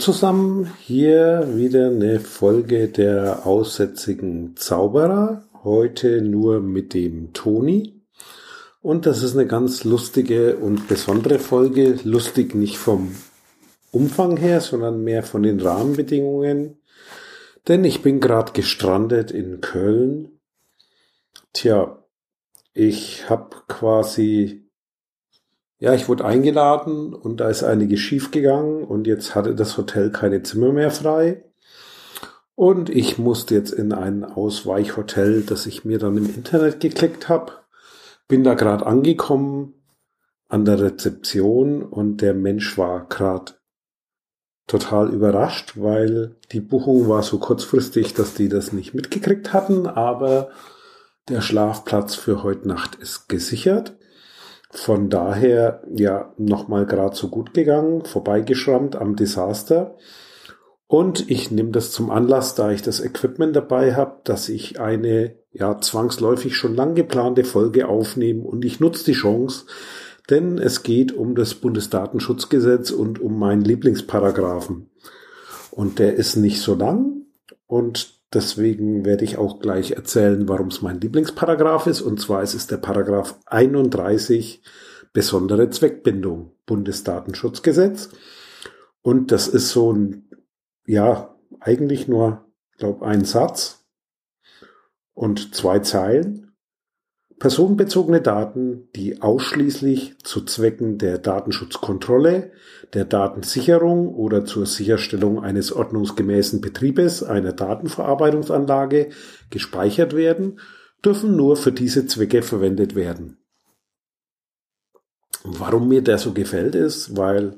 Zusammen, hier wieder eine Folge der aussätzigen Zauberer, heute nur mit dem Toni. Und das ist eine ganz lustige und besondere Folge, lustig nicht vom Umfang her, sondern mehr von den Rahmenbedingungen. Denn ich bin gerade gestrandet in Köln. Tja, ich habe quasi ja, ich wurde eingeladen und da ist einiges schiefgegangen und jetzt hatte das Hotel keine Zimmer mehr frei. Und ich musste jetzt in ein Ausweichhotel, das ich mir dann im Internet geklickt habe. Bin da gerade angekommen an der Rezeption und der Mensch war gerade total überrascht, weil die Buchung war so kurzfristig, dass die das nicht mitgekriegt hatten, aber der Schlafplatz für heute Nacht ist gesichert. Von daher ja nochmal gerade so gut gegangen, vorbeigeschrammt am Desaster. Und ich nehme das zum Anlass, da ich das Equipment dabei habe, dass ich eine ja zwangsläufig schon lang geplante Folge aufnehme und ich nutze die Chance, denn es geht um das Bundesdatenschutzgesetz und um meinen Lieblingsparagraphen. Und der ist nicht so lang und Deswegen werde ich auch gleich erzählen, warum es mein Lieblingsparagraph ist. Und zwar es ist der Paragraph 31 besondere Zweckbindung Bundesdatenschutzgesetz. Und das ist so ein, ja, eigentlich nur, glaube ein Satz und zwei Zeilen personenbezogene Daten, die ausschließlich zu Zwecken der Datenschutzkontrolle, der Datensicherung oder zur Sicherstellung eines ordnungsgemäßen Betriebes einer Datenverarbeitungsanlage gespeichert werden, dürfen nur für diese Zwecke verwendet werden. Warum mir der so gefällt ist, weil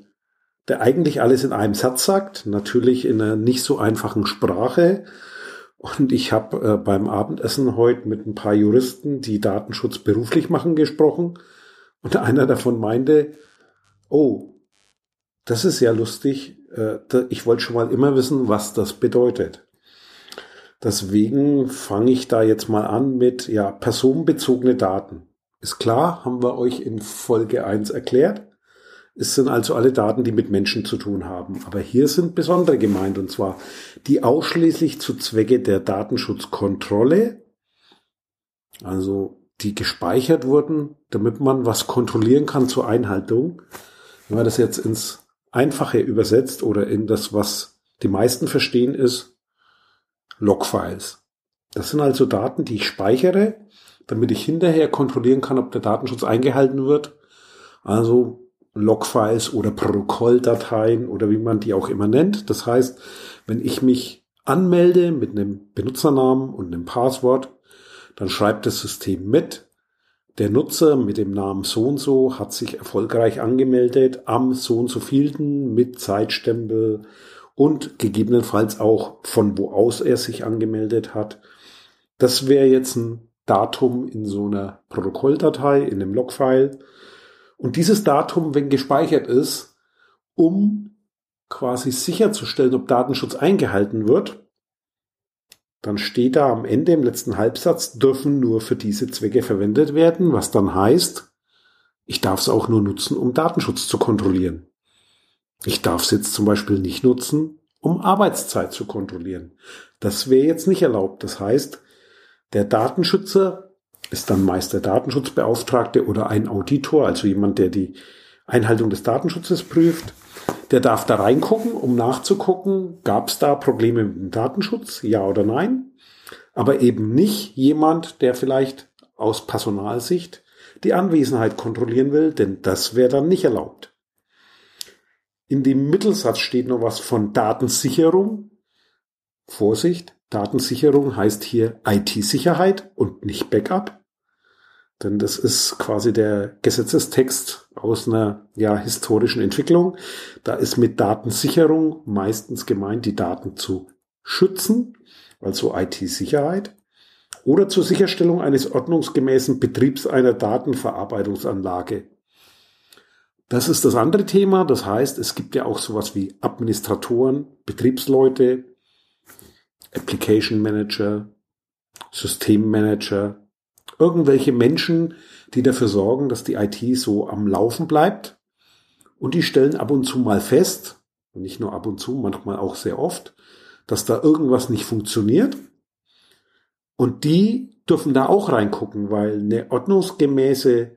der eigentlich alles in einem Satz sagt, natürlich in einer nicht so einfachen Sprache, und ich habe äh, beim Abendessen heute mit ein paar Juristen, die Datenschutz beruflich machen, gesprochen. Und einer davon meinte, oh, das ist ja lustig. Äh, ich wollte schon mal immer wissen, was das bedeutet. Deswegen fange ich da jetzt mal an mit ja, personenbezogene Daten. Ist klar, haben wir euch in Folge 1 erklärt. Es sind also alle Daten, die mit Menschen zu tun haben. Aber hier sind besondere gemeint, und zwar die ausschließlich zu Zwecke der Datenschutzkontrolle, also die gespeichert wurden, damit man was kontrollieren kann zur Einhaltung. Wenn man das jetzt ins Einfache übersetzt oder in das, was die meisten verstehen, ist Logfiles. Das sind also Daten, die ich speichere, damit ich hinterher kontrollieren kann, ob der Datenschutz eingehalten wird. Also Logfiles oder Protokolldateien oder wie man die auch immer nennt. Das heißt, wenn ich mich anmelde mit einem Benutzernamen und einem Passwort, dann schreibt das System mit. Der Nutzer mit dem Namen so und so hat sich erfolgreich angemeldet am so und so vielten mit Zeitstempel und gegebenenfalls auch von wo aus er sich angemeldet hat. Das wäre jetzt ein Datum in so einer Protokolldatei, in einem Logfile. Und dieses Datum, wenn gespeichert ist, um quasi sicherzustellen, ob Datenschutz eingehalten wird, dann steht da am Ende im letzten Halbsatz, dürfen nur für diese Zwecke verwendet werden, was dann heißt, ich darf es auch nur nutzen, um Datenschutz zu kontrollieren. Ich darf es jetzt zum Beispiel nicht nutzen, um Arbeitszeit zu kontrollieren. Das wäre jetzt nicht erlaubt. Das heißt, der Datenschützer ist dann meist der Datenschutzbeauftragte oder ein Auditor, also jemand, der die Einhaltung des Datenschutzes prüft. Der darf da reingucken, um nachzugucken, gab es da Probleme mit dem Datenschutz, ja oder nein. Aber eben nicht jemand, der vielleicht aus Personalsicht die Anwesenheit kontrollieren will, denn das wäre dann nicht erlaubt. In dem Mittelsatz steht noch was von Datensicherung. Vorsicht, Datensicherung heißt hier IT-Sicherheit und nicht Backup. Denn das ist quasi der Gesetzestext aus einer ja, historischen Entwicklung. Da ist mit Datensicherung meistens gemeint, die Daten zu schützen, also IT-Sicherheit, oder zur Sicherstellung eines ordnungsgemäßen Betriebs einer Datenverarbeitungsanlage. Das ist das andere Thema. Das heißt, es gibt ja auch sowas wie Administratoren, Betriebsleute, Application Manager, Systemmanager, irgendwelche Menschen, die dafür sorgen, dass die IT so am Laufen bleibt. Und die stellen ab und zu mal fest, nicht nur ab und zu, manchmal auch sehr oft, dass da irgendwas nicht funktioniert. Und die dürfen da auch reingucken, weil eine ordnungsgemäße,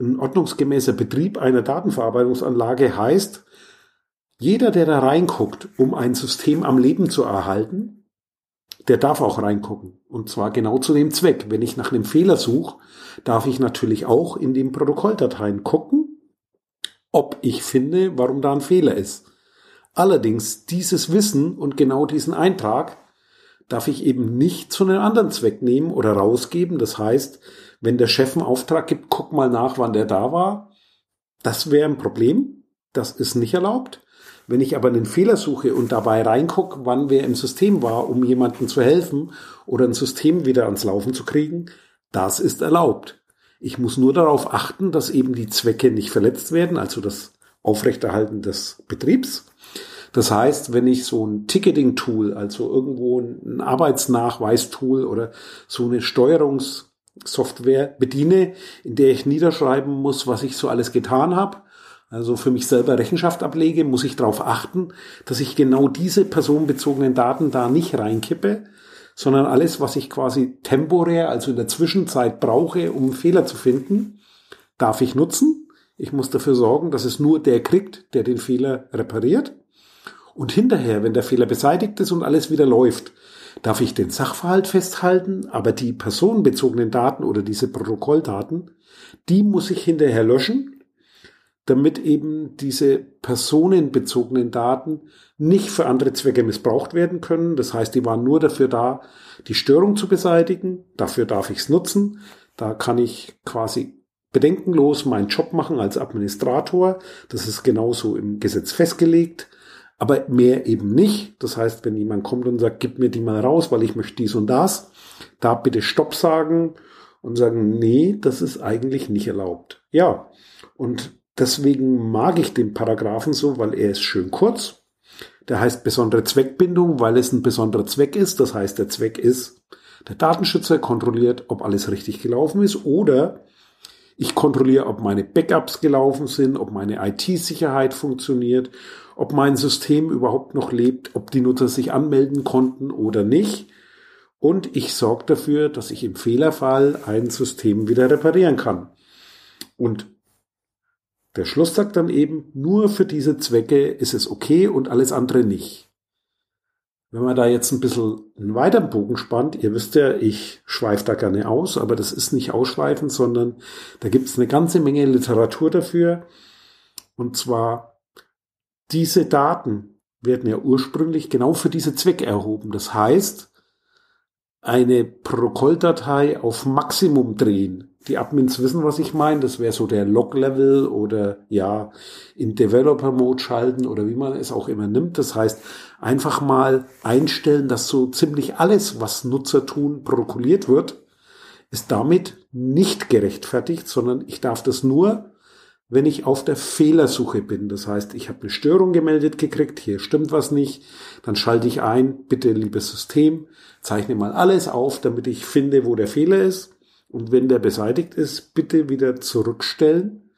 ein ordnungsgemäßer Betrieb einer Datenverarbeitungsanlage heißt, jeder, der da reinguckt, um ein System am Leben zu erhalten, der darf auch reingucken. Und zwar genau zu dem Zweck. Wenn ich nach einem Fehler suche, darf ich natürlich auch in den Protokolldateien gucken, ob ich finde, warum da ein Fehler ist. Allerdings dieses Wissen und genau diesen Eintrag darf ich eben nicht zu einem anderen Zweck nehmen oder rausgeben. Das heißt, wenn der Chef einen Auftrag gibt, guck mal nach, wann der da war. Das wäre ein Problem. Das ist nicht erlaubt. Wenn ich aber einen Fehler suche und dabei reingucke, wann wer im System war, um jemandem zu helfen oder ein System wieder ans Laufen zu kriegen, das ist erlaubt. Ich muss nur darauf achten, dass eben die Zwecke nicht verletzt werden, also das Aufrechterhalten des Betriebs. Das heißt, wenn ich so ein Ticketing-Tool, also irgendwo ein Arbeitsnachweis-Tool oder so eine Steuerungssoftware bediene, in der ich niederschreiben muss, was ich so alles getan habe, also für mich selber Rechenschaft ablege, muss ich darauf achten, dass ich genau diese personenbezogenen Daten da nicht reinkippe, sondern alles, was ich quasi temporär, also in der Zwischenzeit brauche, um Fehler zu finden, darf ich nutzen. Ich muss dafür sorgen, dass es nur der kriegt, der den Fehler repariert. Und hinterher, wenn der Fehler beseitigt ist und alles wieder läuft, darf ich den Sachverhalt festhalten, aber die personenbezogenen Daten oder diese Protokolldaten, die muss ich hinterher löschen damit eben diese personenbezogenen Daten nicht für andere Zwecke missbraucht werden können. Das heißt, die waren nur dafür da, die Störung zu beseitigen. Dafür darf ich es nutzen. Da kann ich quasi bedenkenlos meinen Job machen als Administrator. Das ist genauso im Gesetz festgelegt. Aber mehr eben nicht. Das heißt, wenn jemand kommt und sagt, gib mir die mal raus, weil ich möchte dies und das, da bitte Stopp sagen und sagen, nee, das ist eigentlich nicht erlaubt. Ja. Und Deswegen mag ich den Paragraphen so, weil er ist schön kurz. Der heißt besondere Zweckbindung, weil es ein besonderer Zweck ist. Das heißt, der Zweck ist, der Datenschützer kontrolliert, ob alles richtig gelaufen ist oder ich kontrolliere, ob meine Backups gelaufen sind, ob meine IT-Sicherheit funktioniert, ob mein System überhaupt noch lebt, ob die Nutzer sich anmelden konnten oder nicht. Und ich sorge dafür, dass ich im Fehlerfall ein System wieder reparieren kann. Und der Schluss sagt dann eben, nur für diese Zwecke ist es okay und alles andere nicht. Wenn man da jetzt ein bisschen einen weiteren Bogen spannt, ihr wisst ja, ich schweife da gerne aus, aber das ist nicht ausschweifen, sondern da gibt es eine ganze Menge Literatur dafür. Und zwar, diese Daten werden ja ursprünglich genau für diese Zwecke erhoben. Das heißt, eine Protokolldatei auf Maximum drehen die Admins wissen, was ich meine. Das wäre so der Log-Level oder ja, in Developer-Mode schalten oder wie man es auch immer nimmt. Das heißt, einfach mal einstellen, dass so ziemlich alles, was Nutzer tun, protokolliert wird, ist damit nicht gerechtfertigt, sondern ich darf das nur, wenn ich auf der Fehlersuche bin. Das heißt, ich habe eine Störung gemeldet gekriegt, hier stimmt was nicht, dann schalte ich ein, bitte liebes System, zeichne mal alles auf, damit ich finde, wo der Fehler ist und wenn der beseitigt ist, bitte wieder zurückstellen,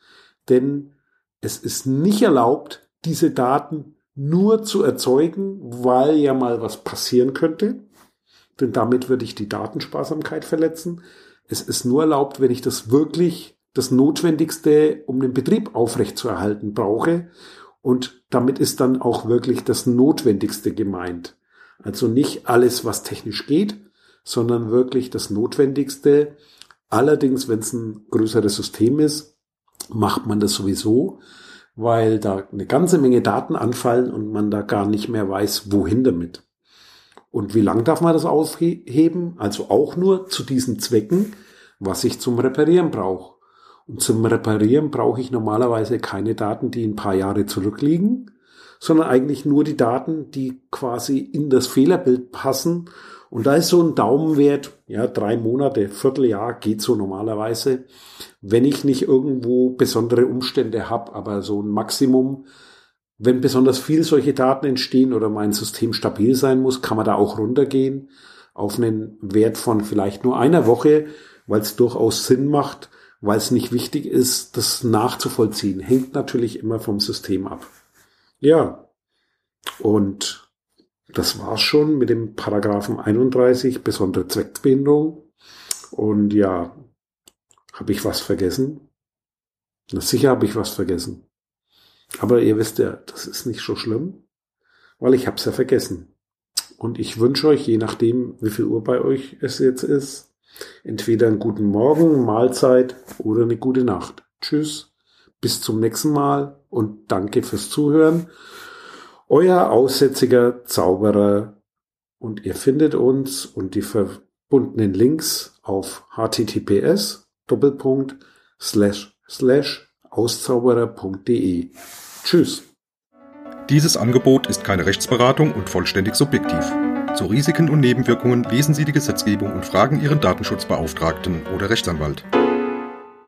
denn es ist nicht erlaubt, diese Daten nur zu erzeugen, weil ja mal was passieren könnte, denn damit würde ich die Datensparsamkeit verletzen. Es ist nur erlaubt, wenn ich das wirklich das Notwendigste, um den Betrieb aufrechtzuerhalten, brauche. Und damit ist dann auch wirklich das Notwendigste gemeint. Also nicht alles, was technisch geht, sondern wirklich das Notwendigste, Allerdings, wenn es ein größeres System ist, macht man das sowieso, weil da eine ganze Menge Daten anfallen und man da gar nicht mehr weiß, wohin damit. Und wie lang darf man das aufheben? Also auch nur zu diesen Zwecken, was ich zum Reparieren brauche. Und zum Reparieren brauche ich normalerweise keine Daten, die ein paar Jahre zurückliegen, sondern eigentlich nur die Daten, die quasi in das Fehlerbild passen und da ist so ein Daumenwert, ja, drei Monate, Vierteljahr geht so normalerweise, wenn ich nicht irgendwo besondere Umstände habe, aber so ein Maximum, wenn besonders viel solche Daten entstehen oder mein System stabil sein muss, kann man da auch runtergehen auf einen Wert von vielleicht nur einer Woche, weil es durchaus Sinn macht, weil es nicht wichtig ist, das nachzuvollziehen. Hängt natürlich immer vom System ab. Ja, Und das war's schon mit dem Paragraphen 31, besondere Zweckbindung. Und ja, habe ich was vergessen? Na sicher habe ich was vergessen. Aber ihr wisst ja, das ist nicht so schlimm, weil ich habe es ja vergessen. Und ich wünsche euch, je nachdem, wie viel Uhr bei euch es jetzt ist, entweder einen guten Morgen, Mahlzeit oder eine gute Nacht. Tschüss, bis zum nächsten Mal und danke fürs Zuhören. Euer aussätziger Zauberer und ihr findet uns und die verbundenen Links auf https Doppelpunkt slash slash auszauberer.de. Tschüss. Dieses Angebot ist keine Rechtsberatung und vollständig subjektiv. Zu Risiken und Nebenwirkungen lesen Sie die Gesetzgebung und fragen Ihren Datenschutzbeauftragten oder Rechtsanwalt.